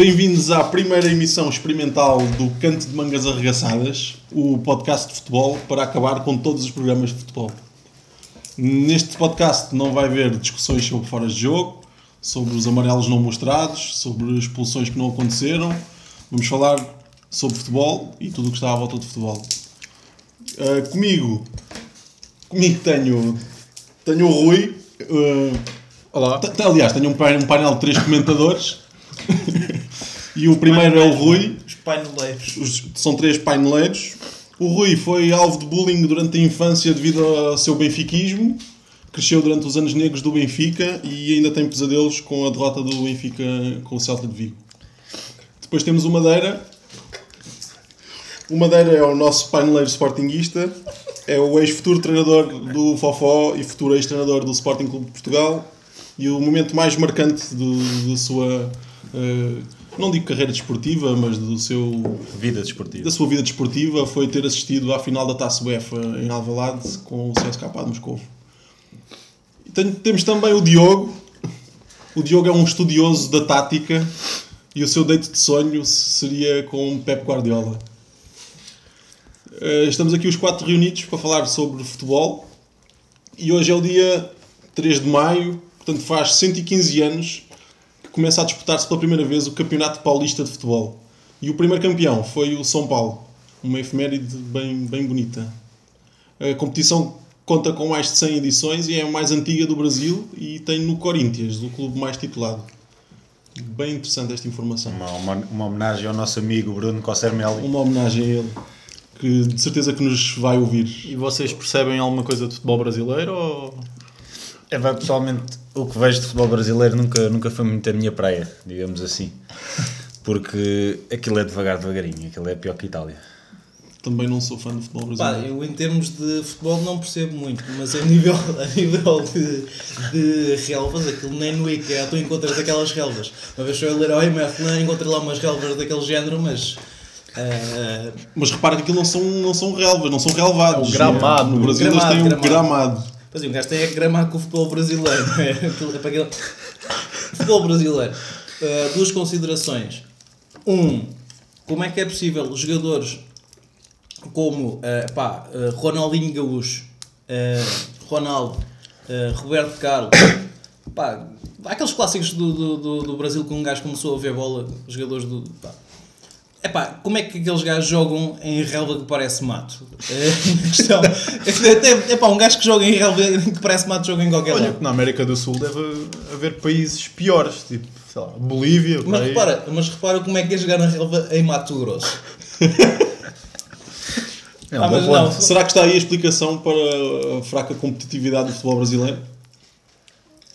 bem-vindos à primeira emissão experimental do Canto de Mangas Arregaçadas, o podcast de futebol para acabar com todos os programas de futebol. Neste podcast não vai haver discussões sobre fora de jogo, sobre os amarelos não mostrados, sobre expulsões que não aconteceram. Vamos falar sobre futebol e tudo o que está à volta de futebol. Uh, comigo, comigo tenho, tenho o Rui. Uh, Olá. Aliás, tenho um painel de três comentadores. e o primeiro é o Rui. Os paineleiros. Os- são três paineleiros. O Rui foi alvo de bullying durante a infância devido ao seu benfiquismo. Cresceu durante os anos negros do Benfica e ainda tem pesadelos com a derrota do Benfica com o Celta de Vigo. Depois temos o Madeira. O Madeira é o nosso paineleiro sportinguista. É o ex-futuro treinador do Fofó e futuro ex-treinador do Sporting Clube de Portugal. E o momento mais marcante do- da sua, eh, não digo carreira desportiva, mas do seu Vida desportiva. da sua vida desportiva foi ter assistido à final da Taça UEFA em Alvalade com o CSKA de Moscou. Tem- temos também o Diogo. O Diogo é um estudioso da tática e o seu date de sonho seria com Pep Guardiola. Eh, Estamos aqui os quatro reunidos para falar sobre futebol e hoje é o dia 3 de maio, portanto faz 115 anos começa a disputar-se pela primeira vez o Campeonato Paulista de Futebol. E o primeiro campeão foi o São Paulo, uma efeméride bem, bem bonita. A competição conta com mais de 100 edições e é a mais antiga do Brasil e tem no Corinthians, o clube mais titulado. Bem interessante esta informação. Uma, uma, uma homenagem ao nosso amigo Bruno Cossermelli. Uma homenagem a ele, que de certeza que nos vai ouvir. E vocês percebem alguma coisa de futebol brasileiro ou... É, pessoalmente, o que vejo de futebol brasileiro nunca, nunca foi muito a minha praia, digamos assim. Porque aquilo é devagar, devagarinho. Aquilo é pior que Itália. Também não sou fã do futebol Pá, brasileiro. eu em termos de futebol não percebo muito, mas a nível, a nível de, de relvas, aquilo nem no IKEA tu encontras aquelas relvas. Uma vez fui a ler ao Merlin encontrei lá umas relvas daquele género, mas. ah, Mas repara que aquilo não são, não são relvas, não são relvados. É o gramado. No Brasil Gramado, eles têm um gramado. gramado. Pois um gajo tem é que gramar com o futebol brasileiro. não é? É para aquele- Futebol brasileiro. Uh, duas considerações. Um, como é que é possível jogadores como uh, pá, uh, Ronaldinho Gaúcho, uh, Ronaldo, Roberto Carlos, pá, aqueles clássicos do, do, do, do Brasil que um gajo começou a ver bola, jogadores do. Pá, Epá, como é que aqueles gajos jogam em relva que parece mato? É uma questão. É, epá, um gajo que joga em relva que parece mato joga em qualquer Olha, lado. que na América do Sul deve haver países piores, tipo, sei lá, Bolívia. Mas pá, repara, mas repara como é que é jogar na relva em Mato Grosso. É um Ah, mas não. Será que está aí a explicação para a fraca competitividade do futebol brasileiro?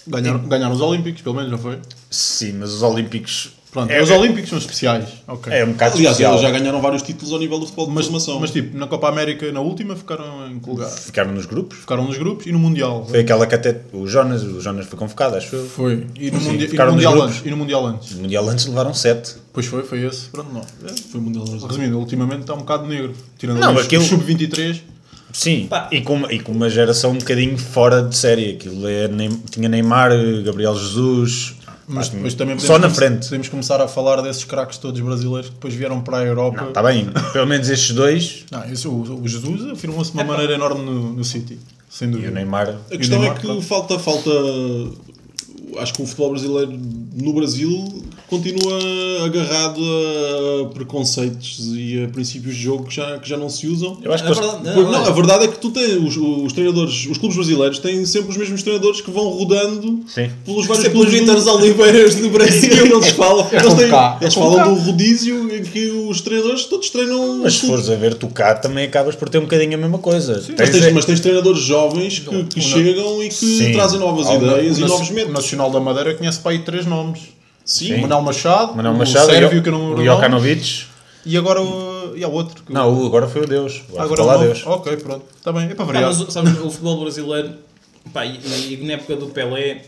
Ganharam, ganharam os Olímpicos, pelo menos, não foi? Sim, mas os Olímpicos. Pronto, é, os Olímpicos são especiais. Ok. é um bocado Aliás, especial. eles já ganharam vários títulos ao nível do futebol de mas, formação. mas tipo, na Copa América, na última, ficaram em que lugar? Ficaram nos grupos. Ficaram nos grupos e no Mundial. Foi aquela que até. O Jonas, o Jonas foi convocado, acho eu. Foi. E no, Sim, mundi- e no Mundial antes. E no Mundial antes. No Mundial antes levaram 7. Pois foi, foi esse. Pronto, não. É, Foi o Mundial Brasileiro. Resumindo, ultimamente está um bocado negro. Tirando Não, os, aquilo- os sub-23. Sim, Pá. e com, e com uma geração um bocadinho fora de série. Aquilo é, Neym- tinha Neymar, Gabriel Jesus. Mas depois também só na frente. Podemos começar a falar desses craques todos brasileiros que depois vieram para a Europa. Não, está bem. Pelo menos estes dois. Não, isso, o, o Jesus afirmou-se de uma maneira enorme no, no City. Sem E dúvida. o Neymar. A questão Neymar, é que claro. falta, falta. Acho que o futebol brasileiro no Brasil continua agarrado a preconceitos e a princípios de jogo que já, que já não se usam. Eu acho que É eles- verdade, não, Porque, não, olha, a verdade é que tu tens os, os treinadores, os clubes brasileiros têm sempre os mesmos treinadores que vão rodando Sim. pelos vários clubes Vítores Oliveiras do Brasil. eles falam, eles, como têm- cá. eles É falam cá. do rodízio em que os treinadores todos treinam. Mas se fores a ver, tu cá também acabas por ter um bocadinho a mesma coisa. mas, Tens- mas tens treinadores jovens que, que o- chegam e que Sim. trazem novas o- ideias o e novos O métodos. Nacional da Madeira conhece para aí três nomes. Sim, O Manuel Machado, Manuel o Machado, Sérvio, o, que eu não o Jokanovic. e agora o, e há outro. que- Não, o- agora foi o Deus. Agora agora o novo. Deus. Ok, pronto. Está bem, é para variar. mas sabes, o futebol brasileiro, pá, e, e na época do Pelé,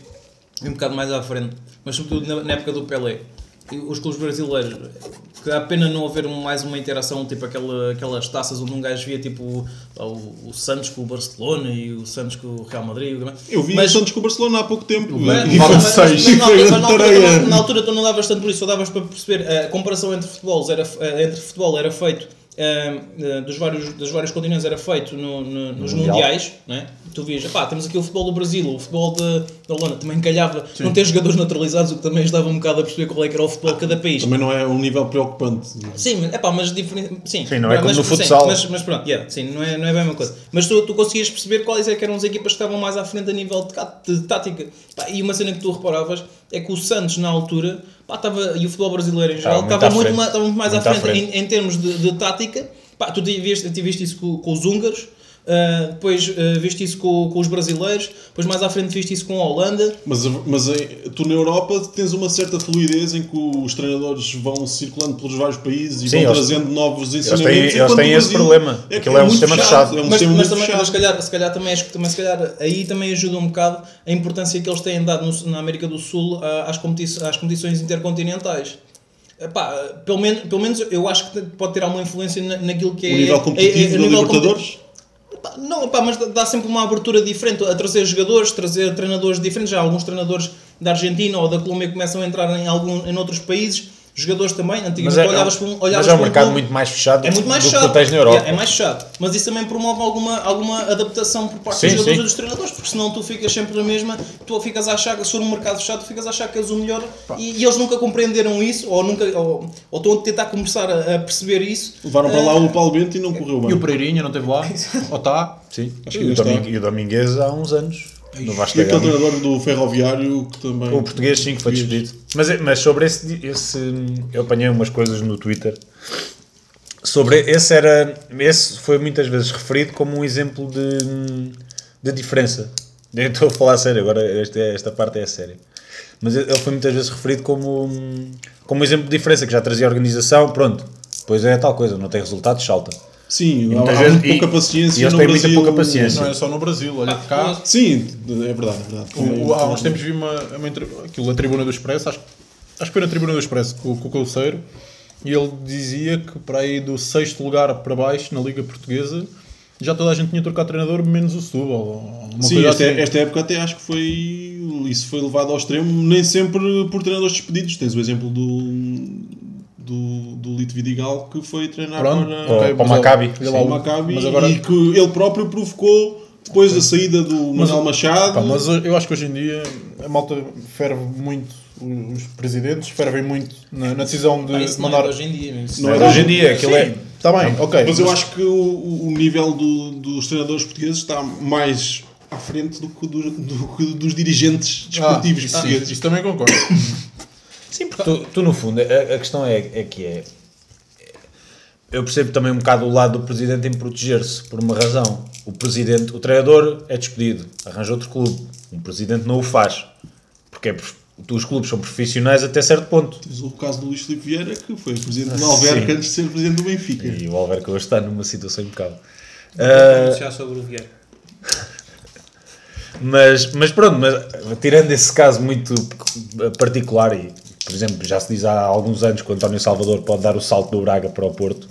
e um bocado mais à frente, mas sobretudo na, na época do Pelé, os clubes brasileiros porque há pena não haver mais uma interação, tipo aquela, aquelas taças onde um gajo via tipo o, o Santos com o Barcelona e o Santos com o Real Madrid. o- Eu vi Mas- o Santos com o Barcelona há pouco tempo. Mas, E Levava mas- foi- mas- seis. mas na altura- mas na altura tareia. tu não- na altura tu não davas tanto por isso, só davas para perceber a comparação entre futebols era, eh, entre futebol era feito eh, dos, vários, dos vários continentes era feito no- no- nos Mundial. mundiais, né? tu vias, pá, temos aqui o futebol do Brasil, o futebol da da Holanda, também calhava não ter jogadores naturalizados, o que também ajudava um bocado a perceber qual é que era o futebol de cada país. Também não é um nível preocupante. Sim, mas- epá, mas diferente. Sim, Sim, não é como mas, no sim, futsal. mas, mas pronto, yeah, sim, não é, não é bem a mesma coisa. Mas tu, tu conseguias perceber quais é que eram as equipas que estavam mais à frente a nível de, de tática. Pá, e uma cena que tu reparavas é que o Santos, na altura, pá, estava, e o futebol brasileiro em geral, muito estava à muito, frente. ma- estava muito mais Muito à à frente, frente. Em, em termos de, de tática. Pá, tu tiveste, tiveste isso com, com os húngaros. Ah, depois ah, viste isso com, com os brasileiros, depois mais à frente viste isso com a Holanda. Mas, mas em- tu na Europa tens uma certa fluidez em que os treinadores vão circulando pelos vários países e Sim, vão eles- trazendo novos Eles ensinamentos. têm, eles têm esse problema. Aquilo é, um muito sistema fechado. É um mas, sistema mas também, fechado. mas se calhar, se calhar também, acho que também se calhar, aí também ajuda um bocado a importância que eles têm dado no- na América do Sul às, competi às competições intercontinentais. Epá, pelo, menos, pelo menos eu acho que pode ter alguma influência na, naquilo que é. O nível competitivo é- é- da nível Libertadores? Não, pá, mas dá sempre uma abertura diferente a trazer jogadores, trazer treinadores diferentes. Já alguns treinadores da Argentina ou da Colômbia começam a entrar em, algum, em outros países, jogadores também. Antigamente Mas é, olhavas para um, olhavas mas é um mercado clube- muito mais fechado é muito mais do chato. que tu tens na Europa. Yeah, é mais chato. Mas isso também promove alguma, alguma adaptação por parte Sim, dos jogadores sim. e dos treinadores, porque senão tu ficas sempre na mesma, tu ficas a achar que se for um mercado fechado, tu ficas a achar que és o melhor e, e eles nunca compreenderam isso, ou, nunca, ou, ou estão a tentar começar a, a perceber isso. Levaram para lá o Paulo Bento e não correu E o bem. Pereirinha não esteve lá? Ou está? Sim. Acho que E o, e o Domingues há uns anos. No Vasco E da treinador do Ferroviário que também. O português sim que foi despedido. Mas, é- mas sobre esse, esse. Eu apanhei umas coisas no Twitter. Sobre esse era. Esse foi muitas vezes referido como um exemplo de, de diferença. Eu estou a falar a sério, agora esta, esta parte é a sério. Mas ele foi muitas vezes referido como, um- como um exemplo de diferença, que já trazia organização, pronto. Depois é tal coisa, não tem resultados, salta. Sim, há, muitas há vezes- muito pouca paciência. e eles no têm muita Brasil. pouca paciência. Não é só no Brasil, olha Ah, cá. Sim, é verdade, é verdade. O- o- há uns tempos vi uma, uma aquilo, a tribuna do Expresso, acho, acho que foi na tribuna do Expresso com, com o Calceiro, e ele dizia que para aí do sexto lugar para baixo na Liga Portuguesa já toda a gente tinha trocado treinador, menos o Setúbal. Sim, esta, assim. esta época até acho que foi. Isso foi levado ao extremo, nem sempre por treinadores despedidos. Tens o exemplo do. Do, do Lito Vidigal que foi treinar Pronto, para, Ou- ok, para o mas Maccabi. lá- o Maccabi mas agora- e que ele próprio provocou depois da saída do Manuel Machado. Pá, mas eu acho que hoje em dia a malta ferve muito os presidentes, fervem muito na, na decisão de Pá, isso não mandar. é hoje em dia. Isso Não Mas é hoje em dia, aquilo é. Está bem, ok. Mas eu acho que o, o nível do- dos treinadores portugueses está mais à frente do que, do- do dos dirigentes desportivos Ah, sim, portugueses. isso também concordo. Sim, porque tu, tu, no fundo, a, a questão é, é que é. Eu percebo também um bocado o lado do presidente em proteger-se, por uma razão. O presidente, o treinador é despedido, arranja outro clube. O presidente não o faz. Porque é, os clubes são profissionais até certo ponto. Tens o caso do Luís Filipe Vieira, que foi presidente do Alverca Sim. antes de ser presidente do Benfica. E o Alverca hoje está numa situação impecável. Vou Ah, pronunciar sobre o Vieira. Mas, mas pronto, mas, tirando esse caso muito particular, e por exemplo, já se diz há alguns anos que o António Salvador pode dar o salto do Braga para o Porto,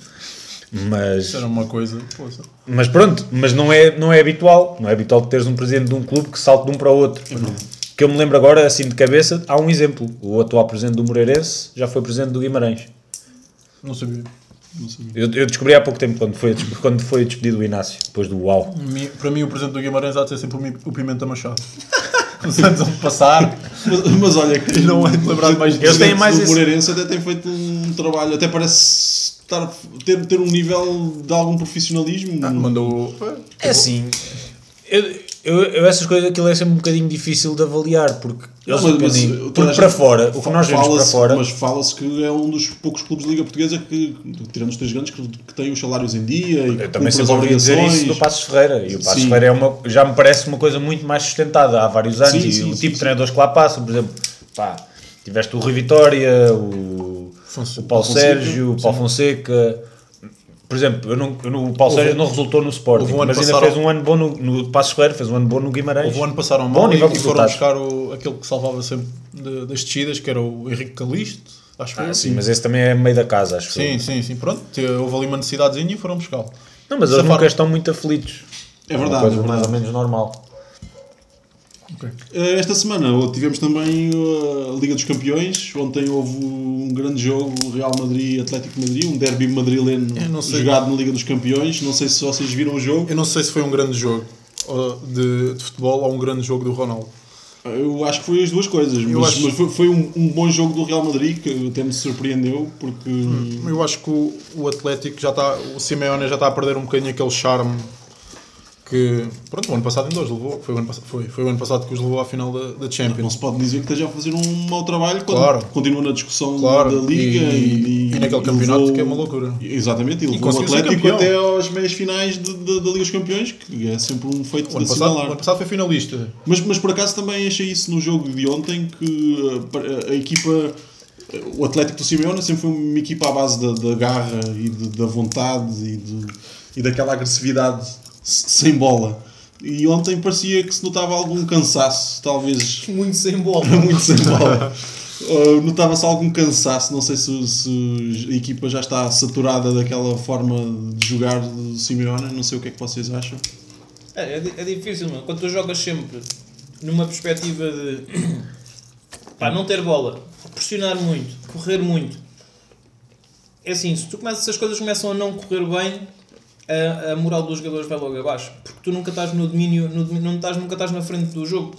mas, Isso era uma coisa. poça. mas pronto, mas não é, não é habitual, não é habitual que teres um presidente de um clube que salte de um para o outro. Que eu me lembro agora, assim de cabeça, há um exemplo. O atual presidente do Moreirense já foi presidente do Guimarães. Não sabia. Não. Eu, eu descobri há pouco tempo quando foi, quando foi despedido o Inácio, depois do UAU. Para mim, o presidente do Guimarães há de ser sempre o Pimenta Machado. Os anos vão passar. Mas, mas olha que Não é de lembrar mais o Eles têm mais do esse- Moreirense até tem feito um trabalho, até parece estar, ter, ter um nível de algum profissionalismo. Mandou. É assim, eu, eu, eu essas coisas aquilo é sempre um bocadinho difícil de avaliar, porque eles Não, mas- dependem- porque para fora, o que nós vemos para fora, Mas fala-se que é um dos poucos clubes de Liga Portuguesa que, tirando os três grandes, que, que têm os salários em dia e eu também sempre ouvi dizer isso do Passos Ferreira, e o Passos Sim. Ferreira é uma, já me parece uma coisa muito mais sustentada há vários anos, Sim, e sim, o tipo de treinadores que lá passam, por exemplo, pá, tiveste o Rui Vitória, o, Fonse- o Paulo Fonseca, Sérgio, o Paulo Fonseca... Por exemplo, eu não, eu não- o Paulo Sérgio não resultou no Sporting, um mas ainda fez um ano bom no, no Passos Ferreira, fez um ano bom no Guimarães. Houve um ano passaram Bom mal e, nível de e foram buscar o, aquele que salvava sempre de- das descidas, que era o Henrique Calisto. Acho que foi Ah, assim. sim, mas esse também é meio da casa, acho Sim, eu. sim, sim. Pronto, te- houve ali uma necessidadezinha e foram buscá-lo. Não, mas eles nunca estão muito aflitos. É uma verdade, é mais verdade. ou menos normal. Eh, Esta semana tivemos também uh, a Liga dos Campeões. Ontem houve um grande jogo, Real Madrid Atlético de Madrid, um derby madrileno Eu não sei. jogado na Liga dos Campeões. Não sei se vocês viram o jogo. Eu não sei se foi um grande jogo de, de futebol ou um grande jogo do Ronaldo. Eu acho que foi as duas coisas, Eu mas, acho- mas foi, foi um, um bom jogo do Real Madrid que até me surpreendeu porque Eu acho que o, o Atlético já está, o Simeone já está a perder um bocadinho aquele charme que, pronto, o ano passado ainda os levou, foi o ano, foi, foi o ano passado que os levou à final da, da não Champions. se pode dizer que esteja a fazer um mau trabalho quando Claro. continua na discussão Claro, da Liga e- e naquele campeonato que é uma loucura. Exatamente, e levou o Atlético até aos meias finais de- de- da Liga dos Campeões, que é sempre um feito O ano, de passado, o assinalar. ano passado foi finalista. Mas, mas por acaso também achei isso no jogo de ontem que pa- a equipa, o Atlético do Simeone sempre foi uma equipa à base da, da garra e de- da vontade e, de- e daquela agressividade sem bola. E ontem parecia que se notava algum cansaço, talvez Muito sem bola. muito sem bola. Uh, Notava-se algum cansaço, não sei se, se a equipa já está saturada daquela forma de jogar do Simeone, não sei o que é que vocês acham. É, é, é difícil, mano. Quando tu jogas sempre numa perspectiva de pá, não ter bola, pressionar muito, correr muito. É assim, se, tu começas, se as coisas começam a não correr bem, a, a moral dos jogadores vai logo abaixo. Porque tu nunca estás no domínio, no domínio- não estás, nunca estás na frente do jogo.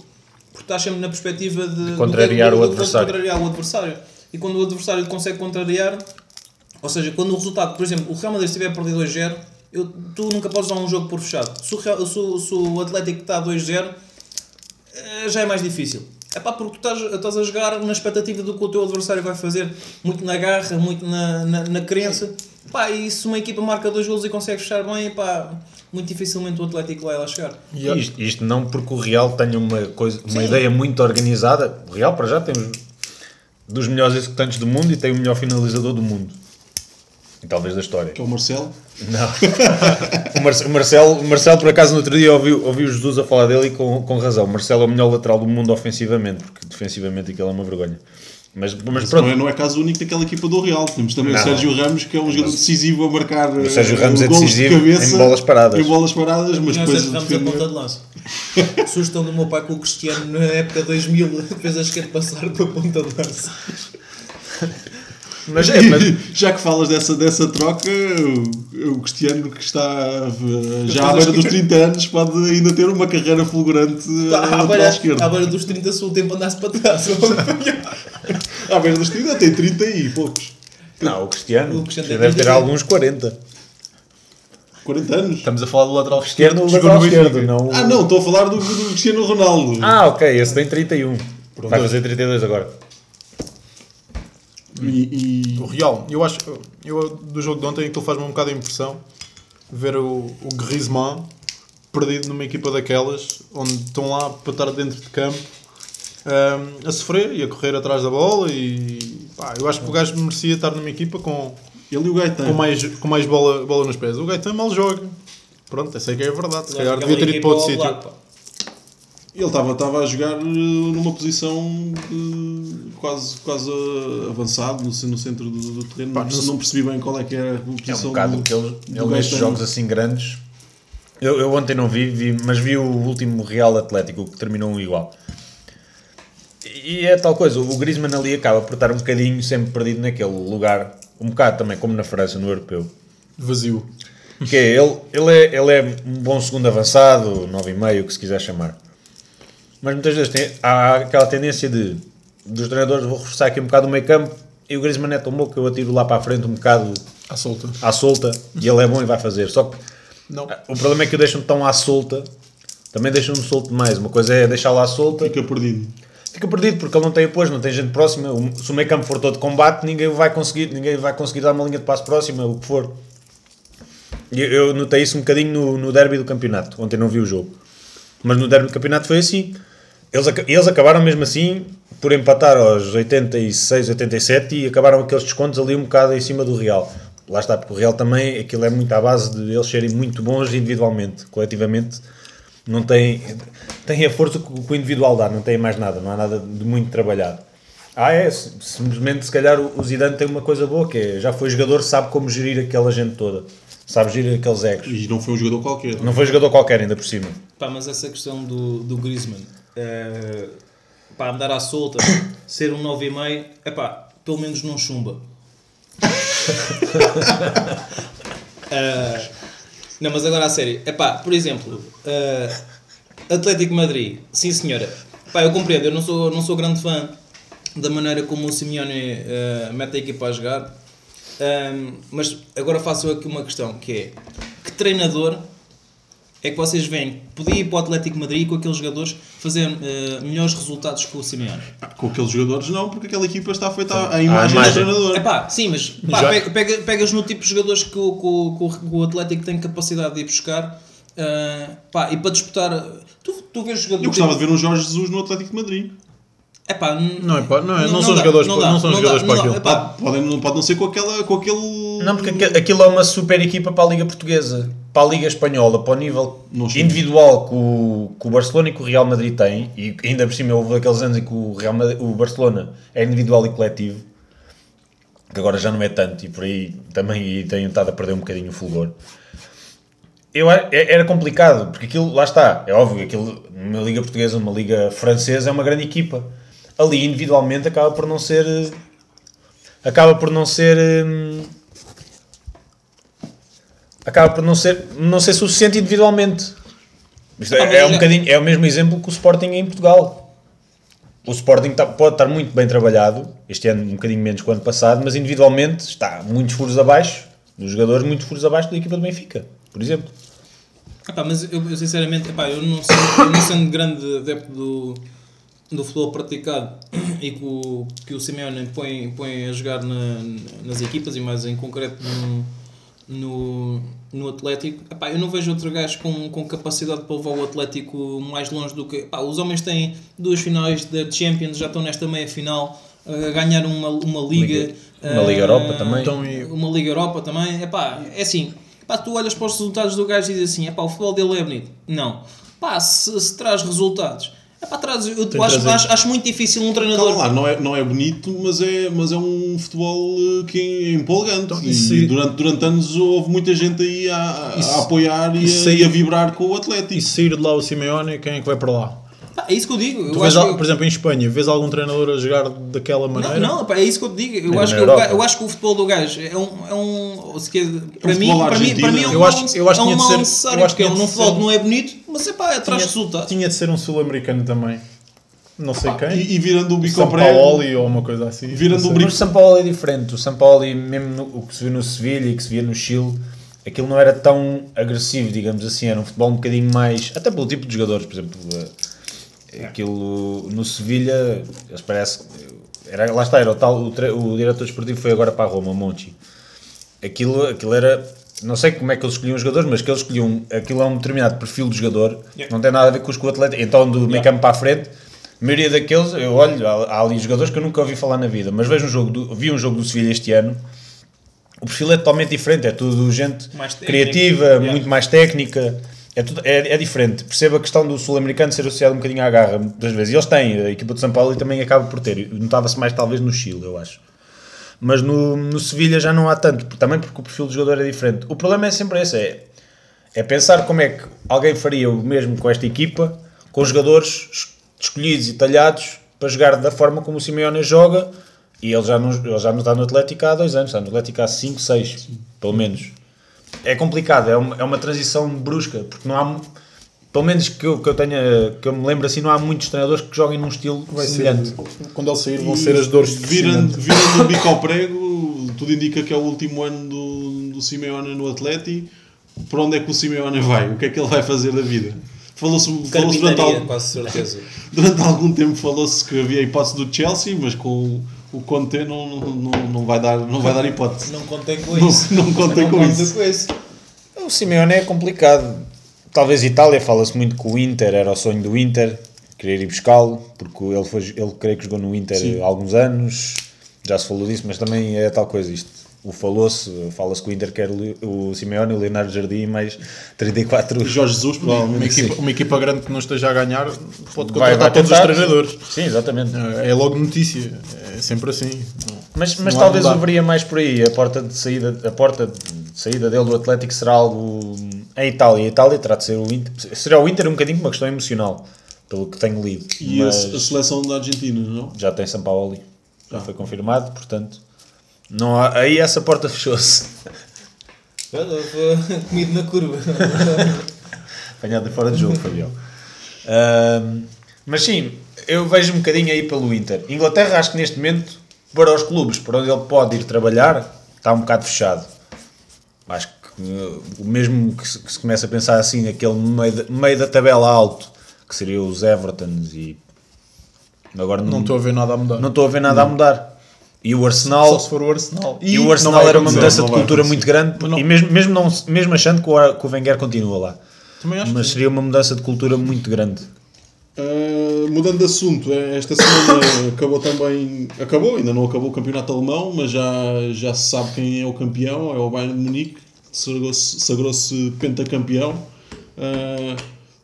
Porque estás sempre na perspectiva de, contrariar do- o do- do- adversário. contrariar o adversário. E quando o adversário consegue contrariar, ou seja, quando o resultado, por exemplo, o Real Madrid estiver a perder 2-0, eu- tu nunca podes dar um jogo por fechado. Se o, Real- se o- se o Atlético está a 2-0, eh, já é mais difícil. É pá, porque tu estás, estás a jogar na expectativa do que o teu adversário vai fazer, muito na garra, muito na, na, na crença. Pá, e se uma equipa marca dois golos e consegue fechar bem, pá, muito dificilmente o Atlético vai lá chegar. E a- Isto, isto não porque o Real tenha uma, coisa, uma Sim. ideia muito organizada. O Real, para já, tem os- dos melhores executantes do mundo e tem o melhor finalizador do mundo. E talvez da história. Que é o Marcelo. Não. o, Marce- o Marcelo, o Marcelo, por acaso, no outro dia ouvi, ouvi o Jesus a falar dele e com, com razão. O Marcelo é o melhor lateral do mundo ofensivamente, porque defensivamente aquilo é uma vergonha. Mas, mas Mas pronto, não, é, não é caso único daquela equipa do Real. Temos também Não. o Sérgio Ramos, que é um jogador decisivo a marcar O Sérgio eh, Ramos é decisivo de cabeça, em bolas paradas. Em bolas paradas, mas depois a Ramos defender- ponta de lança. Sugestão do meu pai com o Cristiano na época 2000 fez a esquerda passar para a ponta de lança. Mas, é, mas- Já que falas dessa, dessa troca, o, o Cristiano que está já à beira dos 30 anos pode ainda ter uma carreira fulgurante À beira, esquerdo. à beira dos 30 se o tempo andasse para trás. À beira dos 30 tem 30 e poucos. não, o Cristiano, O Cristiano deve ter 30. alguns 40. 40 anos. Estamos a falar do lateral Cristiano, esquerdo. o que jogou lateral esquerdo, não Ah não, estou a falar do, do Cristiano Ronaldo. Ah, ok, esse tem 31. Pronto. Vai fazer 32 agora. E, e- O Real, eu acho, eu do jogo de ontem aquilo faz-me um bocado de impressão ver o, o Griezmann perdido numa equipa daquelas onde estão lá para estar dentro de campo hum, a sofrer e a correr atrás da bola e pá, eu acho que o gajo merecia estar numa equipa com, ele e o Gaetan. com mais, com mais bola, bola nos pés. O Gaetan mal joga. Pronto, eu sei que é verdade. Se calhar devia ter ido para outro sítio. Ele estava estava a jogar eh, numa posição de quase, quase eh, avançado no, no centro do, do terreno. Pá, não, não percebi bem qual é que era a É posição um bocado do, que ele, ele nestes jogos assim grandes. Eu, eu ontem não vi, vi, mas vi o último Real Atlético que terminou um igual. E é tal coisa, o Griezmann ali acaba por estar um bocadinho sempre perdido naquele lugar, um bocado também como na França, no europeu. Vazio. Que é, ele, ele, é, ele é um bom segundo avançado, 9,5, o que se quiser chamar. Mas muitas vezes tem, há aquela tendência de dos treinadores vou reforçar aqui um bocado o meio campo e o Griezmann é tão bom que eu atiro lá para a frente um bocado À solta. à solta e ele é bom e vai fazer. Só que Não. o problema é que o deixam tão à solta, também deixam-no solto demais. Uma coisa é deixá-lo à solta, Fica perdido. fica perdido porque ele não tem apoio, não tem gente próxima. Se o meio campo for todo de combate, ninguém vai conseguir, ninguém vai conseguir dar uma linha de passo próxima, o que for. E eu, eu notei isso um bocadinho no, no derby do campeonato. Ontem não vi o jogo, mas no derby do campeonato foi assim. Eles, eles acabaram mesmo assim por empatar aos 86, 87 e acabaram aqueles descontos ali um bocado em cima do Real. Lá está, porque o Real também, aquilo é muito à base de eles serem muito bons individualmente, coletivamente. Não tem, tem a força que o individual dá, não tem mais nada, não há nada de muito trabalhado. Ah, é. sim- Simplesmente, se calhar, o Zidane tem uma coisa boa que é já foi jogador, sabe como gerir aquela gente toda. Sabe gerir aqueles egos. E não foi um jogador qualquer. Não foi jogador qualquer, ainda por cima. Pá, mas essa questão do, do Griezmann, eh, pá, andar à solta, ser um 9,5, é pá, pelo menos não chumba. Eh, não, mas agora a sério, é pá, por exemplo, eh, Atlético Madrid, sim senhora, pá, eu compreendo, eu não sou, não sou grande fã da maneira como o Simeone eh, mete a equipa a jogar, Ahm, mas agora faço aqui uma questão que é que treinador é que vocês veem podia ir para o Atlético de Madrid com aqueles jogadores fazer eh, melhores resultados que o Simeone? Com aqueles jogadores não, porque aquela equipa está feita à, à imagem, imagem. do treinador. É pá, sim, mas pá, Já- pega- pega- pegas no tipo de jogadores que o, que o- que o- Atlético tem capacidade de ir buscar ah, pá, e para disputar. Tu, tu vês jogadores. Eu gostava de ver um Jorge Jesus no Atlético de Madrid. É pá, n- Não é não é- não são dá, jogadores não para- dá, não são dá, jogadores para dá. aquilo. É pá, Pode, não pode não ser com, aquela, com aquele. Não, porque aqu- aquilo é uma super equipa para a Liga Portuguesa, para a Liga Espanhola, para o nível individual que o, que o Barcelona e que o Real Madrid têm, e ainda por cima houve aqueles anos em que o, Real Madrid- o Barcelona é individual e coletivo, que agora já não é tanto, e por aí também tem estado a perder um bocadinho o fulgor. Eu, a- é- era complicado, porque aquilo, lá está, é óbvio, aquilo, numa Liga Portuguesa, numa Liga Francesa, é uma grande equipa. Ali, individualmente, acaba por não ser. eh, Acaba por não ser. hum, acaba por não ser, não ser suficiente individualmente. Isto Ah, é, mas é um bocadinho, é o mesmo exemplo que o Sporting em Portugal. O Sporting tá- pode estar muito bem trabalhado, este ano um bocadinho menos que o ano passado, mas individualmente está muitos furos abaixo dos jogadores, muitos furos abaixo da equipa do Benfica, por exemplo. Epá, mas eu, eu sinceramente, epá, eu não sendo, eu não sendo grande adepto do, do futebol praticado e que o, que o Simeone põe, põe a jogar na- nas equipas e mais em concreto no, no, no Atlético, epá, eu não vejo outro gajo com, com capacidade para levar o Atlético mais longe do que. epá, os homens têm duas finais da Champions, já estão nesta meia final. A ganhar uma, uma liga, Liga- uma Liga eh, Europa também. Então, uma Liga Europa também, é pá, é assim, pá, tu olhas para os resultados do gajo e dizes assim, é pá, o futebol dele é bonito. Não. Pá, se, se traz resultados, é pá, traz, eu acho, trazido. acho, acho muito difícil um treinador. Calma lá, não é, não é bonito, mas é, mas é um futebol eh, que é empolgante. Então, e se- durante, durante anos houve muita gente aí a, a- a apoiar e, e a, se- e a vibrar com o Atlético. E sair de lá o Simeone, quem é que vai para lá? Pá, é isso que eu digo. Eu Tu vês, acho al- que- por exemplo, em Espanha, vês algum treinador a jogar daquela maneira? Não, não, pá, é isso que eu te digo. Eu, Na acho que, eu acho que o futebol do gajo é um. É um se quer, para, mim, para, mim, para mim é um Eu mal, acho- eu acho é que um mal ser- necessário, eu acho que porque é um futebol ser- que não é bonito, mas é pá, traz Tinha- resultados. Tinha de ser um sul-americano também. Não sei quem. E, e virando o bico São ao Paoli ou uma coisa assim. Virando o brinco- Mas o São Paulo é diferente. O São Paulo, e mesmo no- o que se viu no Sevilha e que se via no Chile, aquilo não era tão agressivo, digamos assim. Era um futebol um bocadinho mais. Até pelo tipo de jogadores, por exemplo. Aquilo no Sevilha, eles parece. Era, lá está, era o, tal, o, tre- o diretor esportivo foi agora para a Roma, Monchi. Aquilo, aquilo era. Não sei como é que eles escolhiam os jogadores, mas que eles escolhiam. Aquilo é um determinado perfil de jogador, Yeah. não tem nada a ver com os que o atleta. Então, do meio campo para a frente, a maioria daqueles, eu olho, há, ali jogadores que eu nunca ouvi falar na vida, mas vejo um jogo do, vi um jogo do Sevilha este ano. O perfil é totalmente diferente, é tudo gente Mais criativa, muito mais técnica. É, tudo, é, é diferente. Percebo a questão do sul-americano ser associado um bocadinho à garra, muitas vezes. E eles têm, a equipa de São Paulo também acaba por ter. Notava-se mais talvez no Chile, eu acho. Mas no, no Sevilha já não há tanto, também porque o perfil do jogador é diferente. O problema é sempre esse, é, é pensar como é que alguém faria o mesmo com esta equipa, com jogadores es- escolhidos e talhados para jogar da forma como o Simeone joga, e ele já não, ele já não está no Atlético há dois anos, está no Atlético há 5, 6, pelo menos. É complicado, é uma, é uma transição brusca, porque não há, pelo menos que eu, que eu tenha, que eu me lembro assim, não há muitos treinadores que joguem num estilo Vai ser, semelhante. quando ele sair, vão ser as dores de virando, crescimento. virando o bico ao prego, tudo indica que é o último ano do, do Simeone no Atlético. Para onde é que o Simeone vai? O que é que ele vai fazer da vida? Falou-se falou durante, al- durante algum tempo falou-se que havia a hipótese do Chelsea, mas com o, Conte não, não, não, não vai dar, não vai dar hipótese. Não contem com Não- isso. não contem com contem isso. com isso. O Simeone é complicado. Talvez Itália, fala-se muito que o Inter era o sonho do Inter, querer ir buscá-lo, porque ele, foi, ele creio que jogou no Inter Sim. há alguns anos, já se falou disso, mas também é tal coisa isto. O falou-se, fala-se que o Inter quer o Simeone, o Leonardo Jardim mais 34 Jorge Jesus, Uma provavelmente. equipa, uma equipa grande que não esteja a ganhar pode Vai- contratar vai todos tentar. os treinadores. Sim, exatamente. É logo notícia. É sempre assim. Mas, mas Não talvez mudar. eu veria mais por aí. A porta de saída, a porta de saída dele do Atlético será algo em Itália. A Itália terá de ser o Inter. Será o Inter um bocadinho uma questão emocional, pelo que tenho lido. E a, Mas a seleção da Argentina, não? já tem São Paulo ali. Já Ah. foi confirmado, portanto. Não há, aí essa porta fechou-se. Comido na curva. Apanhado fora de jogo, Fabião. Mas sim, eu vejo um bocadinho aí pelo Inter. Inglaterra, acho que neste momento, para os clubes, para onde ele pode ir trabalhar, está um bocado fechado. Acho que uh, o mesmo que se, que se começa a pensar assim, aquele meio da, meio da tabela alto, que seria os Evertons e. Agora Não estou a ver nada a mudar. não estou a ver nada a mudar. E o Arsenal. Só se for o Arsenal. E, o não Arsenal era uma mudança de cultura muito grande, não- e mesmo, mesmo, não, mesmo achando que o, que o Wenger continua lá. Também acho Mas que seria uma mudança de cultura muito grande. Uh, mudando de assunto, eh, esta semana acabou também. Acabou, ainda não acabou o campeonato alemão, mas já, já se sabe quem é o campeão, é o Bayern de Munique, sagrou-se sagrou-se pentacampeão. Uh,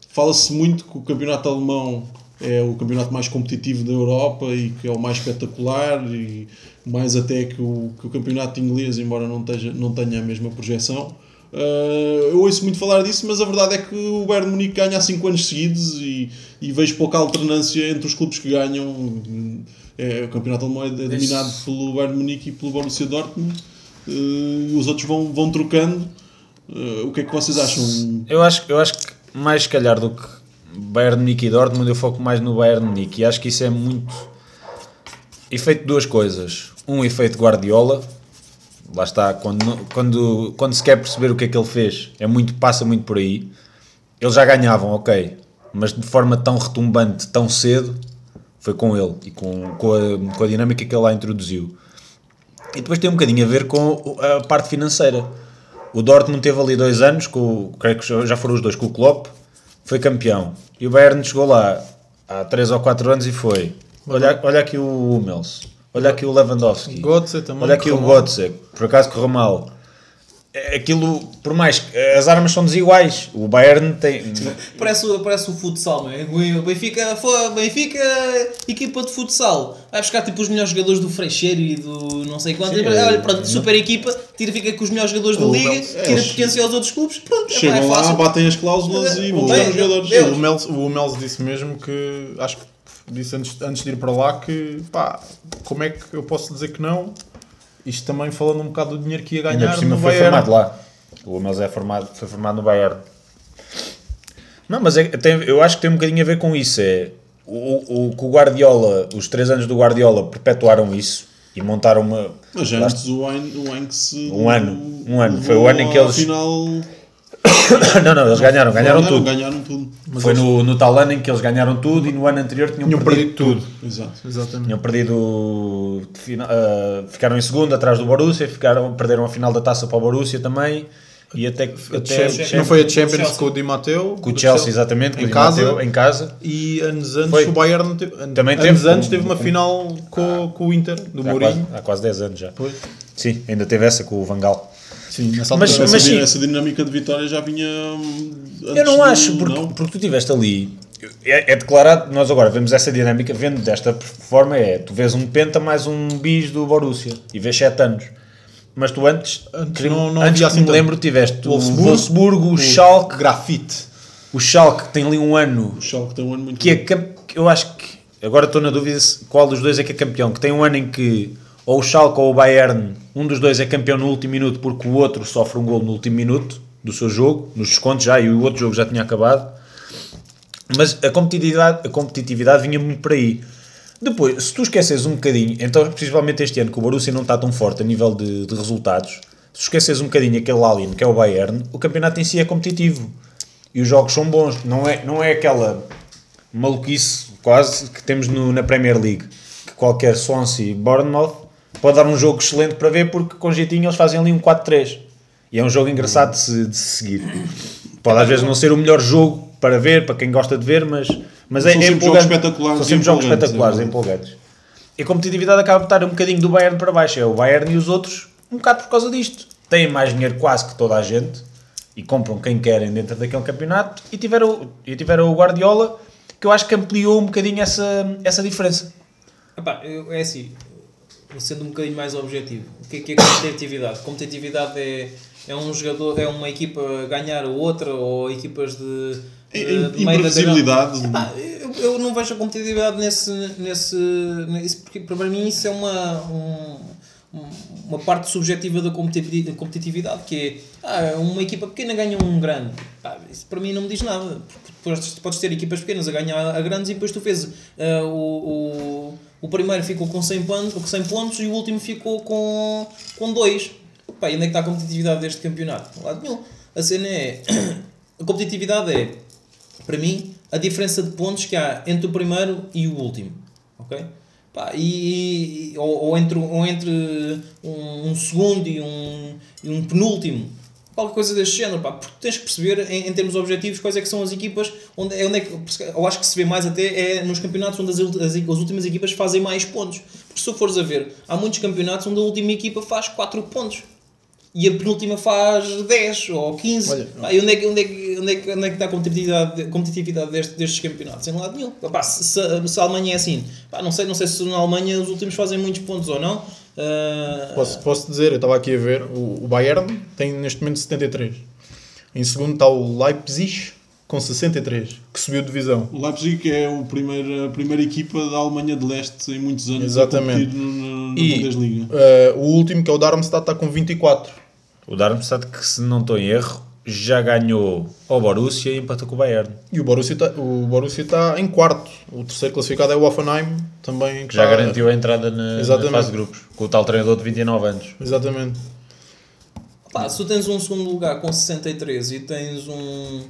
Fala-se muito que o campeonato alemão é o campeonato mais competitivo da Europa e que é o mais espetacular e mais até que o, que o campeonato inglês, embora não, esteja, não tenha a mesma projeção. Uh, eu ouço muito falar disso, mas a verdade é que o Bayern Munique ganha há 5 anos seguidos e, e vejo pouca alternância entre os clubes que ganham. É, o campeonato alemão é dominado pelo Bayern Munique e pelo Borussia Dortmund. Uh, os outros vão, vão trocando. Uh, o que é que vocês acham? Eu acho, eu acho que mais se calhar do que Bayern Munique e Dortmund, eu foco mais no Bayern Munique. E acho que isso é muito efeito de duas coisas. Um efeito Guardiola. Lá está, quando, quando, quando se quer perceber o que é que ele fez, é muito, passa muito por aí. Eles já ganhavam, ok, mas de forma tão retumbante, tão cedo, foi com ele e com, com, a, com a dinâmica que ele lá introduziu. E depois tem um bocadinho a ver com a parte financeira. O Dortmund teve ali dois anos, com, creio que já foram os dois, com o Klopp, foi campeão. E o Bayern chegou lá há três ou quatro anos e foi. Olha, olha aqui o Hummels, olha aqui o Lewandowski, Götze também, olha aqui o. Götze, por acaso correu mal. É- Aquilo, por mais que as armas são desiguais, o Bayern tem. Parece, o- parece o futsal, não é? O Benfica, foi, Benfica, equipa de futsal. Vai buscar tipo os melhores jogadores do Freixeiro e do não sei quanto. Sim, Olha, é- pronto, super equipa, tira, fica com os melhores jogadores da liga, é, tira eles- potência aos outros clubes. Pronto, é, pá, Chegam é lá, fácil. batem as cláusulas e vão buscar os jogadores. Deus. O Hummels, o Hummels disse mesmo que acho que disse antes, antes de ir para lá que pá, como é que eu posso dizer que não? Isto também falando um bocado do dinheiro que ia Ainda ganhar por cima no foi Bayern. formado lá. O Hummels é formado, foi formado no Bayern. Não, mas é- tem- eu acho que tem um bocadinho a ver com isso. É, o, o, que o Guardiola, os três anos do Guardiola perpetuaram isso e montaram uma. Mas lá antes o Heinz o Heinz Um ano, um ano. Foi o ano em que eles- Afinal, não, não, eles ganharam, ganharam tudo. Ganharam tudo. Foi no, no tal ano em que eles ganharam tudo e no ano anterior tinham, Tinham perdido, perdido tudo. Exato. Exatamente. Tinham perdido. ah, ficaram em segundo atrás do Borussia, ficaram, perderam a final da taça para o Borussia também. E até, até Champions- não foi a Champions Chelsea. com o Di Matteo? com o Chelsea, exatamente, Em o Di casa. Matteo, em casa. E anos antes Foi. o Bayern teve, Também anos teve, antes com- teve uma com- final com, com o Inter, do Há quase, Mourinho. há quase 10 anos já. Pois. Sim, ainda teve essa com o Vangal. Sim, nessa Mas- altura. Essa, sim. essa dinâmica de vitória já vinha. Eu não acho, porque, não? porque tu estiveste ali. É, é declarado, nós agora vemos essa dinâmica, vendo desta forma, é tu vês um penta mais um bis do Borussia e vês 7 anos. Mas tu antes, Antes que- não- não antes assim me tanto. lembro, tiveste o Wolfsburgo, o Schalke, Grafite. o Schalke que tem ali um ano O Schalke tem um ano muito que é que eu acho que agora estou na dúvida qual dos dois é que é campeão, que tem um ano em que ou o Schalke ou o Bayern, um dos dois é campeão no último minuto porque o outro sofre um gol no último minuto do seu jogo, nos descontos já, e o outro jogo já tinha acabado. Mas a competitividade, a competitividade vinha muito por aí. Depois, se tu esqueces um bocadinho, então principalmente este ano que o Borussia não está tão forte a nível de, de resultados, se esqueces um bocadinho aquele Alien que é o Bayern, o campeonato em si é competitivo. E os jogos são bons. Não é, não é aquela maluquice quase que temos no- na Premier League. Que qualquer Swansea Bournemouth pode dar um jogo excelente para ver porque com jeitinho eles fazem ali um 4-3. E é um jogo engraçado de se, de se seguir. Pode às vezes não ser o melhor jogo para ver, para quem gosta de ver, mas, mas é, São é sempre empolgante. jogos espetaculares São e sempre jogos espetaculares, é empolgantes. E a competitividade acaba por estar um bocadinho do Bayern para baixo. É o Bayern e os outros um bocado por causa disto. Têm mais dinheiro quase que toda a gente e compram quem querem dentro daquele campeonato e tiveram, e tiveram o Guardiola que eu acho que ampliou um bocadinho essa, essa diferença. Epá, eu- é assim, sendo um bocadinho mais objetivo, o que é que é competitividade? Competitividade é, é um jogador, é uma equipa ganhar a outra ou equipas de. De- é de da imprevisibilidade. Epá, eu, eu não vejo a competitividade nesse, nesse, nesse. Porque para mim isso é uma. um- uma parte subjetiva da competitivi- da competitividade que é ah, uma equipa pequena ganha um grande Pá, isso para mim não me diz nada porque depois podes ter equipas pequenas a ganhar a grandes e depois tu fez ah, o, o, primeiro ficou com 100 pontos, com 100 pontos e o último ficou com, com 2 Pá, e onde é que está a competitividade deste campeonato? Não lado nenhum a cena é a competitividade é para mim, a diferença de pontos que há entre o primeiro e o último. Ok? Pá, e, e- ou, ou entre, ou entre um, um segundo e um, e um penúltimo. Qualquer coisa deste género, pá, porque tens que perceber em, em termos objetivos quais é que são as equipas, onde, é, onde é que, eu acho que se vê mais até é nos campeonatos onde as, as, as últimas equipas fazem mais pontos. Porque se tu fores a ver, há muitos campeonatos onde a última equipa faz 4 pontos e a penúltima faz 10 ou 15. Olha, Pá, e onde é que, onde é que, onde é que, onde é que está a competitividade, competitividade deste, destes campeonatos? Em lado nenhum. Pá, se, se- se a Alemanha é assim, pá, não, sei, não sei se na Alemanha os últimos fazem muitos pontos ou não. Ah, Posso, posso dizer, eu estava aqui a ver, o, o Bayern tem neste momento 73. Em segundo está o Leipzig com 63, que subiu de divisão. O Leipzig é o primeiro, a primeira equipa da Alemanha de Leste em muitos anos Exatamente. a competir no- na, na E Bundesliga. eh, o último, que é o Darmstadt, está com 24. O Darmstadt, que se não estou em erro, já ganhou ao Borussia e empatou com o Bayern. E o Borussia está o Borussia está em quarto. O terceiro classificado é o Offenheim, também. Que Já está- garantiu a entrada na, na fase de grupos, com o tal treinador de 29 anos. Exatamente. pá, se tu tens um segundo lugar com 63 e tens um,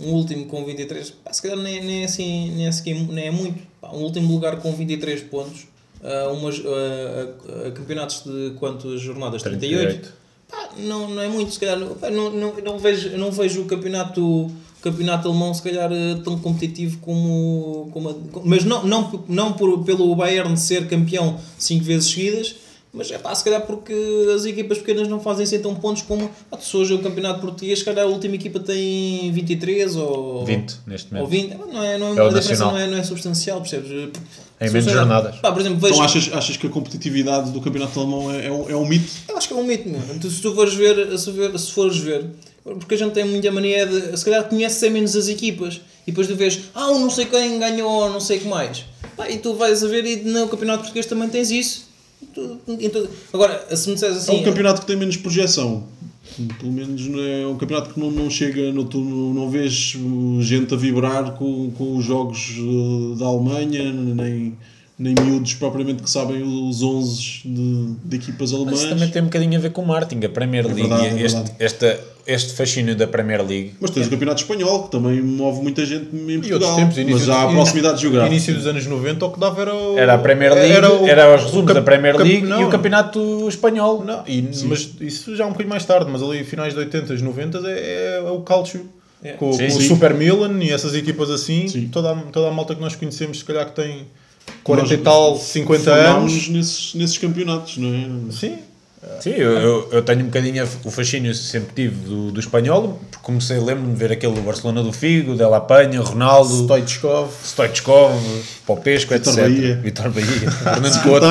um último com 23, pá, se calhar nem, nem, é assim, nem, é assim, nem é muito. Pá, um último lugar com 23 pontos, ah, umas, ah, ah, campeonatos de quantas jornadas? 38. 38. Pá, não, não é muito, se calhar. Não, não, não, vejo, não vejo o campeonato, campeonato alemão, se calhar, eh, tão competitivo como. como a- mas não, não, não por, pelo Bayern ser campeão 5 vezes seguidas, mas é pá, se calhar porque as equipas pequenas não fazem assim tão pontos como. Pá, se hoje é o campeonato português, se calhar a última equipa tem 23 ou. 20 neste Ou momento. 20, Pá, não é, não é, É a diferença não é, não é substancial, percebes? Em menos jornadas. Pá, por exemplo, vejo, Então achas, achas que a competitividade do campeonato alemão é, é, um, é um mito? Eu acho que é um mito, meu. Se tu fores ver, se, ver, se fores ver, porque a gente tem muita mania de, se calhar conhece sem menos as equipas, e depois tu vês, ah, um não sei quem ganhou, não sei o que mais. Pá, e tu vais a ver, e no Campeonato Português também tens isso. E e tu- agora, se me disseres É assim. um campeonato que tem menos projeção. Pelo menos é um campeonato que não, não chega, não, tu não, vês gente a vibrar com, com os jogos uh, da Alemanha, nem, nem miúdos propriamente que sabem os 11 de, de equipas Mas alemãs. isso também tem um bocadinho a ver com o marketing, a Premier League. verdade, é este, verdade. esta, este fascínio da Premier League. Mas tens o Campeonato Espanhol, que também move muita gente em E outros Portugal. tempos, início mas já há proximidade geográfica. Início dos anos 90, o que dava era o, Era a Premier League, era, o- os resumos o da Premier League não, e o campeonato espanhol. Não, e- mas isso já um bocadinho mais tarde, mas ali finais de 80, 90 é, é o Calcio. É. Com, Sim, com o sim. Super Milan e essas equipas assim, Sim. toda a, toda a malta que nós conhecemos, se calhar que tem 40 e tal, 50 formámos anos. Nesses, nesses campeonatos, não é? Sim, Sim, eu, eu, eu tenho um bocadinho o fascínio sempre tive do, do espanhol, porque comecei, lembro-me de ver aquele do Barcelona do Figo, Della Penha, Ronaldo, Stoichkov. Stoichkov, Popesco, Vitor etc. Bahia. Vitor Bahia. Fernando Couto.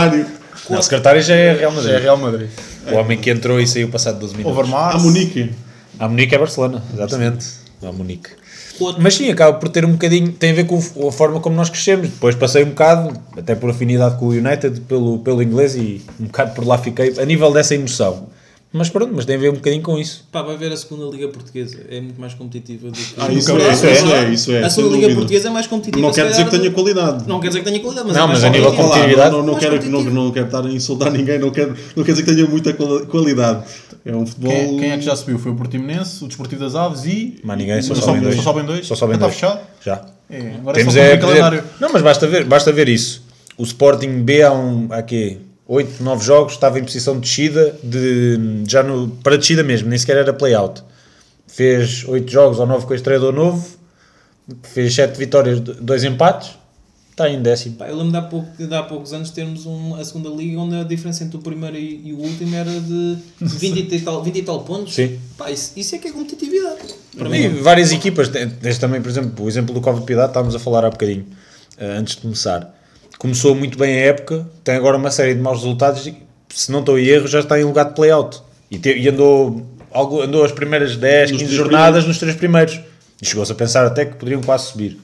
Não, o secretário já é Real Madrid. Já é Real Madrid. O homem que entrou e saiu passado 12 minutos. Overmars. A Munique. A Munique é Barcelona, exatamente. A Munique. Outro- Mas sim, acaba por ter um bocadinho, tem a ver com a forma como nós crescemos. Depois passei um bocado, até por afinidade com o United, pelo, pelo inglês e um bocado por lá fiquei, a nível dessa emoção. Mas pronto, mas tem a ver um bocadinho com isso. Pá, vai ver a segunda Liga Portuguesa, é muito mais competitiva do que. Ah, isso Nunca- é, isso isso é. é, isso é. a segunda Liga dúvida. Portuguesa é mais competitiva. Não quer dizer que tenha qualidade. Não quer dizer que tenha qualidade, mas Não, é mais mas a nível competitiva. competitividade- Não, não, Mais quero, não, não quero estar a insultar ninguém, não quero, não quer dizer que tenha muita quali- qualidade. É um futebol. Quem, quem é que já subiu? Foi o Portimonense, o Desportivo das Aves e. Mas ninguém, só Mas sobem só- dois. só sobem dois? Só sobem Já está dois. fechado? Já. É, agora Temos é só é, Não, mas basta ver, basta ver isso. O Sporting B há, um, há quê? 8, 9 jogos, estava em posição de descida, de, já no, para descida mesmo, nem sequer era play-out. Fez 8 jogos ou 9 com este treinador novo, fez 7 vitórias, 2 empates Está em décimo. Pá, eu lembro de há, pouco, de há poucos anos termos um, a segunda liga onde a diferença entre o primeiro e, e o último era de 20 e tal, 20 e tal pontos. Sim. Pá, isso, isso é que é competitividade. Para E mim, várias equipas, desde também, por exemplo, o exemplo do Cova de Piedade, estávamos a falar há bocadinho, eh, antes de começar. Começou muito bem a época, tem agora uma série de maus resultados e, se não estou em erro, já está em lugar de play-out. E, te- e andou, algo, andou as primeiras 10, Nos 15 três jornadas primeiros. nos três primeiros. E chegou-se a pensar até que poderiam quase subir.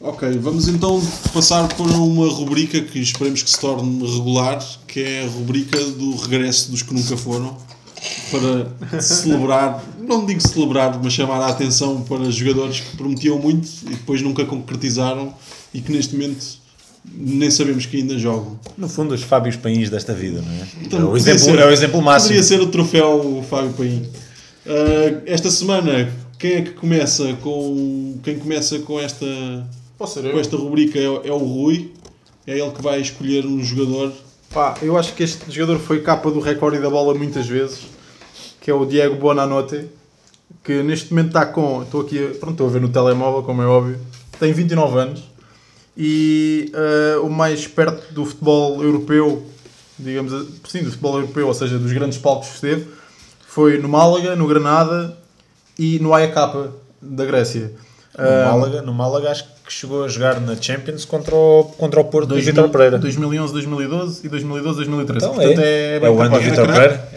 Ok, vamos então passar para uma rubrica que esperemos que se torne regular, que é a rubrica do regresso dos que nunca foram, para celebrar, não digo celebrar, mas chamar a atenção para jogadores que prometiam muito e depois nunca concretizaram e que neste momento nem sabemos que ainda jogam. No fundo, os Fábios Pains desta vida, não é? Então, é, o exemplo, ser- é o exemplo máximo. Poderia ser o troféu Fábio Paim. Ah, esta semana, quem é que começa com quem começa com esta com esta rubrica é, é o Rui. É ele que vai escolher um jogador. Pá, eu acho que este jogador foi capa do recorde da bola muitas vezes, que é o Diego Bonanote, que neste momento está com, estou aqui, a- pronto, estou a ver no telemóvel, como é óbvio, tem 29 anos e eh, o mais perto do futebol europeu, digamos, a- sim, do futebol europeu, ou seja, dos grandes palcos que esteve, foi no Málaga, no Granada e no AEK da Grécia. No, Ah, Málaga, no Málaga acho que chegou a jogar na Champions contra o, contra o Porto do 2000, Vitor Pereira. 2011, 2012 e 2012, 2013. Então Portanto, é, é, é, bem o ano do. Vitor. Pereira.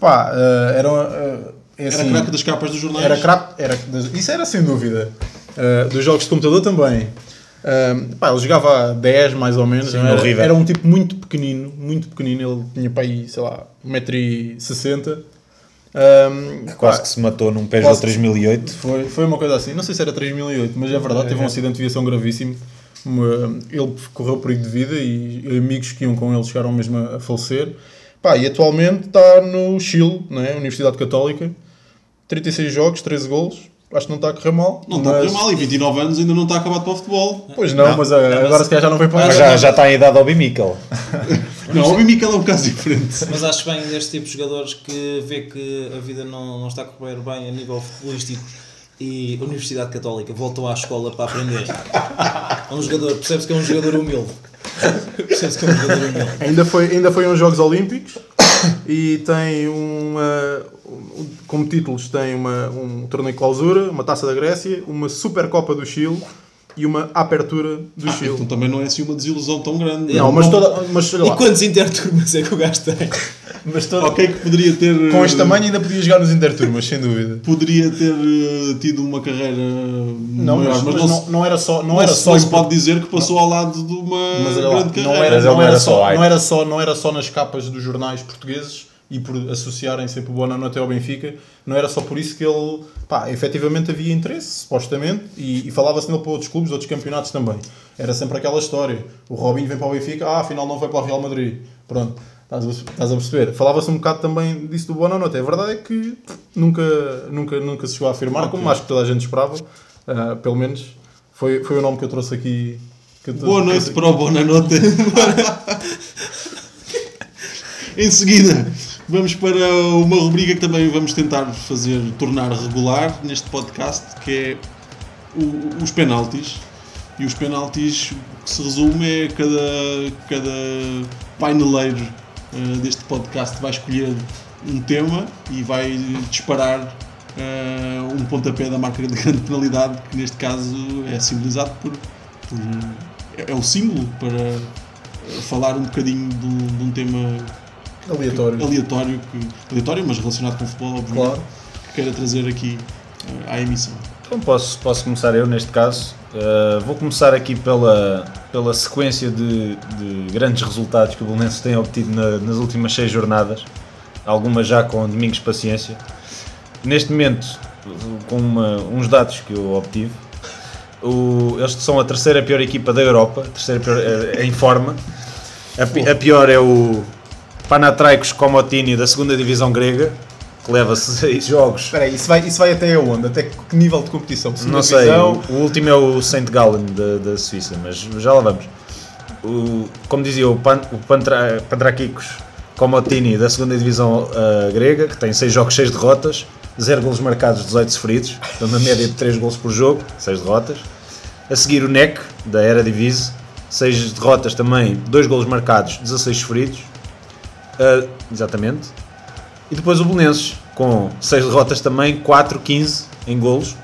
Pá, eh, era, eh, é Era assim, craque das capas dos jornais. era craque, era, isso era sem dúvida. Eh, dos jogos de computador também. Eh, pá, ele jogava a 10 mais ou menos. Sim, não era, era um tipo muito pequenino, muito pequenino. Ele tinha para aí, sei lá, 1,60m. Um, Quase que se matou num Peugeot Quase- 3008. foi, foi uma coisa assim, não sei se era 3008, mas é verdade, teve um acidente de viação gravíssimo. Uma- ele correu perigo de vida e amigos que iam com ele chegaram mesmo a, a falecer. Pá, e atualmente está no Chile, né? Universidade Católica, 36 jogos, 13 golos. Acho que não está a correr mal. Não está a mas- correr mal e 29 anos ainda não está acabado para o futebol. Pois não, mas, ah, agora se calhar já não vem para Mas cá. já, já está em idade ao Bimikel. Não, o Mimikel é um caso diferente. Mas acho bem deste tipo de jogadores que vê que a vida não, não está a correr bem a nível futebolístico e a Universidade Católica voltou à escola para aprender. É um jogador, percebe-se que é um jogador humilde. Ainda foi, ainda foi uns Jogos Olímpicos e tem uma. um- Como títulos, tem uma, um torneio de clausura, uma taça da Grécia, uma Supercopa do Chile e uma Apertura do Então Chile. também não é assim uma desilusão tão grande. Não, mas, toda, mas olha E lá, quantos interturmas é que o gajo tem? mas toda- Ok, que poderia ter. com este tamanho ainda podia jogar nos Interturmas, sem dúvida. Poderia ter eh, tido uma carreira Não, maior, mas, mas não, não, não era só. Não, não era só não se pode dizer que passou ao lado de uma Mas lá, grande não carreira. era, Mas não, não era só, não, era só, não era só nas capas dos jornais portugueses e por associarem sempre o Bonanote ao Benfica, não era só por isso que ele, pá, efetivamente havia interesse, supostamente, e, e falava-se nele para outros clubes, outros campeonatos também. Era sempre aquela história. O Robinho vem para o Benfica, ah, afinal não vai para o Real Madrid. Pronto, estás a, perceber. Falava-se um bocado também disso do Bonanote. A verdade é que nunca, nunca, nunca se chegou a afirmar, como acho que toda a gente esperava, ah, pelo menos. Foi, foi o nome que eu trouxe aqui. eu trouxe- Boa noite para o Bonanote. em seguida, vamos para uma rubrica que também vamos tentar fazer, tornar regular neste podcast, que é o- os penaltis. E os penaltis, que se resume é cada, cada paineleiro eh, deste podcast vai escolher um tema e vai disparar eh, um pontapé da marca de grande penalidade, que neste caso é simbolizado por, por é, é o símbolo para eh, falar um bocadinho de de um tema Aleatório. aleatório, que, aleatório, mas relacionado com o futebol, obviamente, Claro. que queira trazer aqui eh, à emissão. Então posso, posso começar eu neste caso. Uh, vou começar aqui pela, pela sequência de, de grandes resultados que o Belenenses tem obtido na- nas últimas seis jornadas, algumas já com domingos de paciência. Neste momento, com uma- uns dados que eu obtive, o- eles são a terceira pior equipa da Europa, a terceira pior, eh, em forma. A, a pior é o Panathinaikos Komotini da segunda divisão grega, que leva seis jogos Espera aí, isso vai, isso vai até onde? Até que nível de competição? Segunda não sei, divisão? o, o último é o St. Gallen da, da Suíça, mas já lá vamos. O, como dizia o, Pan, o Pantra, Pantrakikos Komotini da segunda divisão ah, grega, que tem 6 jogos, 6 derrotas, 0 golos marcados, 18 sofridos, tem uma média de 3 golos por jogo, 6 derrotas. A seguir o NEC, da Eredivisie, 6 derrotas também, 2 golos marcados, 16 sofridos. Ah, exatamente. E depois o Belenenses, com 6 derrotas também, 4-15 em golos.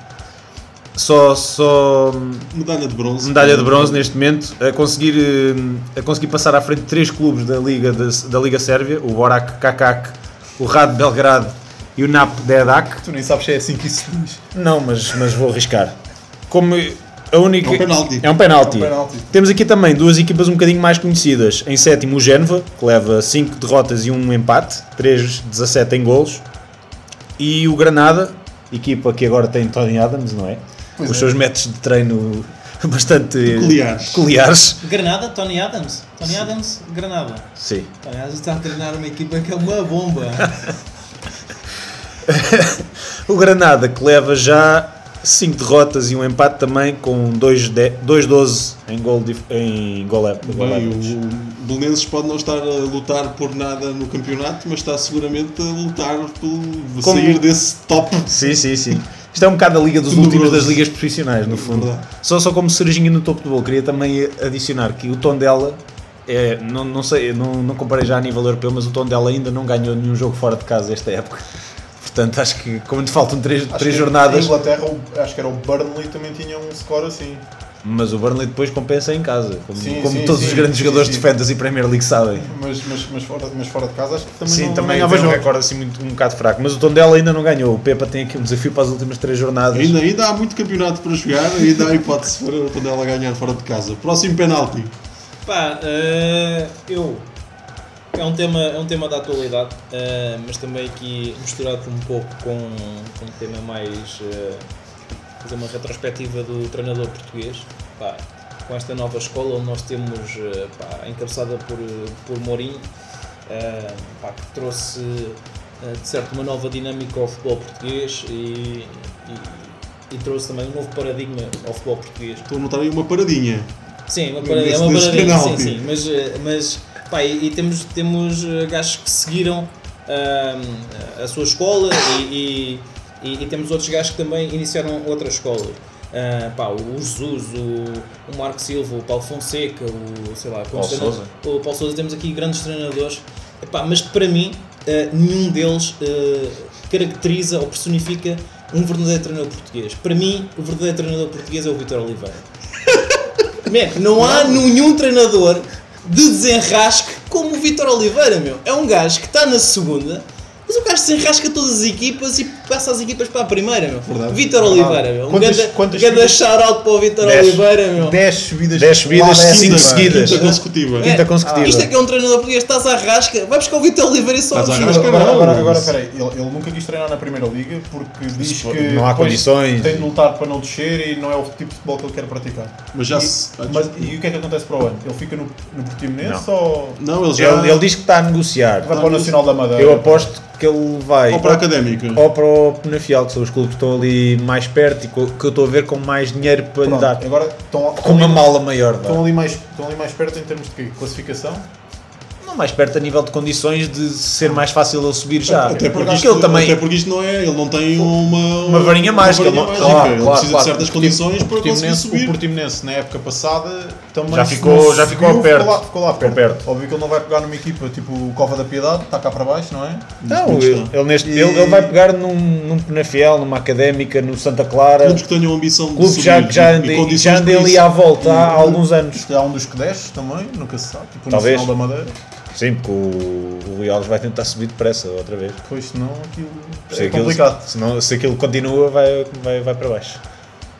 Só, só Medalha de bronze. medalha de bronze neste momento, a conseguir, eh, a conseguir passar à frente três clubes da Liga, da, da Liga Sérvia, o Borac Kakak, o Rad Belgrado e o Nap Dedak. Tu nem sabes se é assim que isso diz. Não, mas, mas vou arriscar. Como a única... É um penalti. É um penalti. É um penalti. Temos aqui também duas equipas um bocadinho mais conhecidas. Em sétimo, o Génova, que leva 5 derrotas e um empate, 3-17 em golos. E o Granada, equipa que agora tem Tony Adams, não é? Pois Os é. seus métodos de treino bastante Peculiares. peculiares. Granada, Tony Adams. Tony Adams, Granada. Sim. Tony Adams está a treinar uma equipa que é uma bomba. O Granada que leva já 5 derrotas e um empate também com 2-12 em gol, em gol, gol Bem, o Belenenses pode não estar a lutar por nada no campeonato, mas está seguramente a lutar por Como- sair desse top. Sim, sim, sim. Isto é um bocado a liga dos últimos das ligas profissionais, no fundo. Verdade. Só, só como cerejinha no topo do bolo, queria também adicionar que o Tondela, é, não, não sei, não, não comparei já a nível europeu, mas o Tondela ainda não ganhou nenhum jogo fora de casa esta época. Portanto, acho que como lhe faltam três, Acho três que jornadas, Em Inglaterra, acho que era o Burnley também tinha um score assim. mas o Burnley depois compensa em casa, como, Sim, como sim, todos sim, os grandes sim, jogadores sim. de Fantasy Premier League sabem. Mas, mas, mas, fora, mas fora de casa acho que também Sim, não, também não ganhava um jogo. recorde assim muito, um bocado fraco. Mas o Tondela ainda não ganhou. O Pepa tem aqui um desafio para as últimas três jornadas. Ainda, ainda há muito campeonato para jogar, ainda há hipótese para o Tondela ganhar fora de casa. Próximo penalti. Pá, eh, eu. É um tema, é um tema da atualidade, eh, mas também aqui misturado um pouco com, com um tema mais. eh, fazer uma retrospectiva do treinador português. Pá, com esta nova escola onde nós temos, eh, pá, encabeçada por, por Mourinho, pá, que trouxe de certo uma nova dinâmica ao futebol português e, e- e trouxe também um novo paradigma ao futebol português. Estou a notar aí uma paradinha. Sim, uma parada, é uma paradinha, sim, sim, mas, mas pá, e, e temos, temos eh, gajos que seguiram ahm, a sua escola e, e, e- temos outros gajos que também iniciaram outras escolas. Ah, pá, o Jesus, o, o Marco Silva, o Paulo Fonseca, o sei lá, Paulo treina- o Paulo Sousa, temos aqui grandes treinadores, Epá, mas para mim eh, nenhum deles eh, caracteriza ou personifica um verdadeiro treinador português. Para mim, o verdadeiro treinador português é o Vitor Oliveira. Man, não há nenhum treinador de desenrasque como o Vitor Oliveira, meu. É um gajo que está na segunda, mas o gajo desenrasca todas as equipas e passa as equipas para a primeira, meu. Verdade. Vitor. Oliveira, meu. Um Quantas- ganda, quantas ganda vidas- shout-out para o Vitor. Oliveira, meu. 10 subidas, 10 subidas, lá cinco décima. seguidas. Quinta consecutiva. Quinta consecutiva. Isto é que é um treinador português, estás à rasca, vai buscar o Vitor Oliveira e só Estás à rasca? Agora, agora, agora peraí, ele, ele nunca quis treinar na Primeira Liga porque diz que não há condições. tem de lutar para não descer e não é o tipo de futebol que ele quer praticar. Mas já e, se- ah, mas, e o que é que acontece para o ano? Ele fica no, no Portimonense Não. ou Não, ele já. Ele, ele diz que está a negociar. vai para o Nacional da Madeira? Eu aposto que ele vai Ou para a académica. ou para o Penafiel, que são os clubes que estão ali mais perto e que eu estou a ver com mais dinheiro para lhe Pronto, dar. agora estão, Com uma mala maior. Estão ali, mais, estão ali mais perto em termos de quê? Classificação? Não mais perto a nível de condições de ser mais fácil ele subir já. Até porque, Porque isto, ele também. até porque isto não é. Ele não tem uma. Uma varinha mágica, varinha uma- mágica. claro, ele claro, precisa claro. de certas O condições para conseguir subir. o Portimonense na época passada também Já ficou- já ficou perto. Ficou lá, ficou lá perto. Ficou perto. Óbvio que ele não vai pegar numa equipa tipo o Cova da Piedade, está cá para baixo, não é? Não, ele, ele neste, E- ele, ele vai pegar num, num Penafiel, numa académica, no Santa Clara. Clubes que tenham ambição de Clubes já, subir já e andem, condições já andem ali à volta há alguns anos. Se calhar um dos que desce também, nunca se sabe. Tipo o Talvez. Nacional da Madeira. Sim, porque o, o Leales vai tentar subir depressa outra vez. Pois senão aquilo Se é aquilo, complicado. se, não- se aquilo continua, vai, vai, vai para baixo.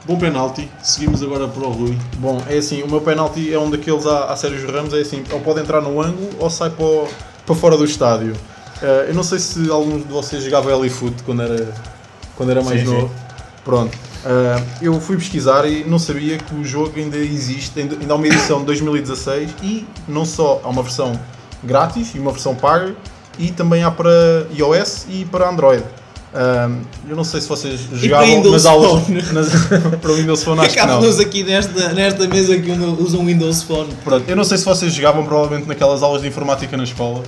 Bom penalti. Seguimos agora para o Rui. Bom, é assim, o meu penalti é um daqueles à, à Sérgio Ramos, é assim, ou pode entrar no ângulo ou sai para, o- para fora do estádio. Eh, eu não sei se alguns de vocês jogavam L-Foot quando era, quando era mais Sim, novo. Pronto. Eh, eu fui pesquisar e não sabia que o jogo ainda existe, ainda, ainda há uma edição de 2016 e não só há uma versão grátis e uma versão paga e também há para iOS e para Android. Eh, eu não sei se vocês jogavam nas aulas nas- para o Windows Phone, acho que não. Acabam-nos aqui nesta, nesta mesa que usam Windows Phone. Pronto, eu não sei se vocês jogavam provavelmente naquelas aulas de informática na escola,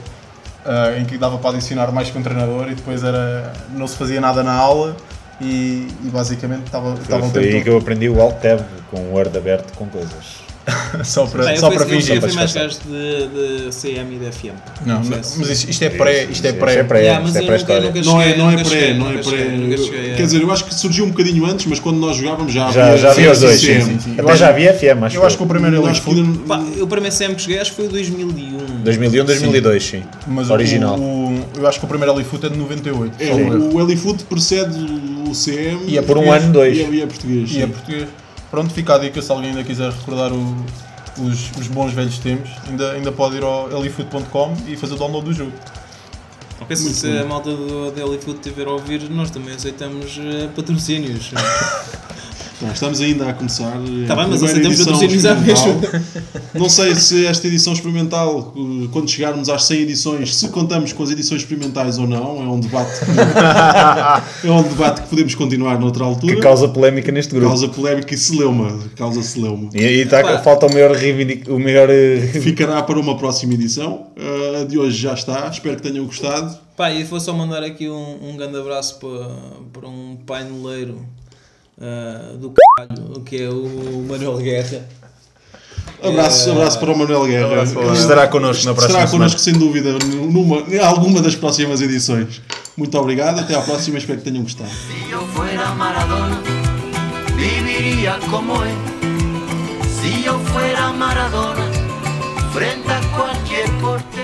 ah, em que dava para adicionar mais que um treinador e depois era, não se fazia nada na aula e, e basicamente estava Foi, estavam foi aí que eu aprendi o Alt Tab com o Word aberto com coisas. só para, eu só fui- para eu- fingir. Eu fui mais gajo de, de CM e de FM. Não, confesso. mas isto, isto é pré, isto é pré. é pré, Yeah, isso é nunca- Não é, cheguei, não é pré, cheguei, não é pré. cheguei, cheguei, é. Quer dizer, eu acho que surgiu um bocadinho antes, mas quando nós jogávamos já Já, havia já havia os dois, sim, CM. sim. sim. Até já havia FM, acho Eu acho que o primeiro Eu Pá, o primeiro CM que joguei acho que foi o 2001. 2001, 2002, sim. mas Original. Eu acho que o primeiro Elite Foot é de 98. É, o Elifoot precede o CM E é Por um ano, dois. e é, e é português. E é português. Pronto, fica a dica se alguém ainda quiser recordar o- os, os bons velhos tempos, ainda, ainda pode ir ao elifoot.com e fazer o download do jogo. Ok, se, se a malta do Daily Food tiver a ouvir, nós também aceitamos eh, patrocínios. Não, estamos ainda a começar. Tá a bem, mas aceitamos edição patrocínios à experimental. Não sei se esta edição experimental, eh, quando chegarmos às 100 edições, se contamos com as edições experimentais ou não, é um debate que, é um debate que podemos continuar noutra altura. Que causa polémica neste grupo. Causa polémica e celeuma. Causa celeuma. E aí tá, Pá. falta o reivindic... o maior eh, Ficará para uma próxima edição. Uh, a de hoje já está. Espero que tenham gostado. Pá, e vou só mandar aqui um, um grande abraço para, para um paineleiro ah, do caralho, que é o Manuel Guerra. Abraço, É. abraço para o Manuel Guerra. Estará connosco na próxima Estará connosco semana. sem dúvida numa, em alguma das próximas edições. Muito obrigado. Até à próxima. Espero que tenham gostado. Si yo fuera Maradona, viviría como él. Si yo fuera Maradona, frente a portero.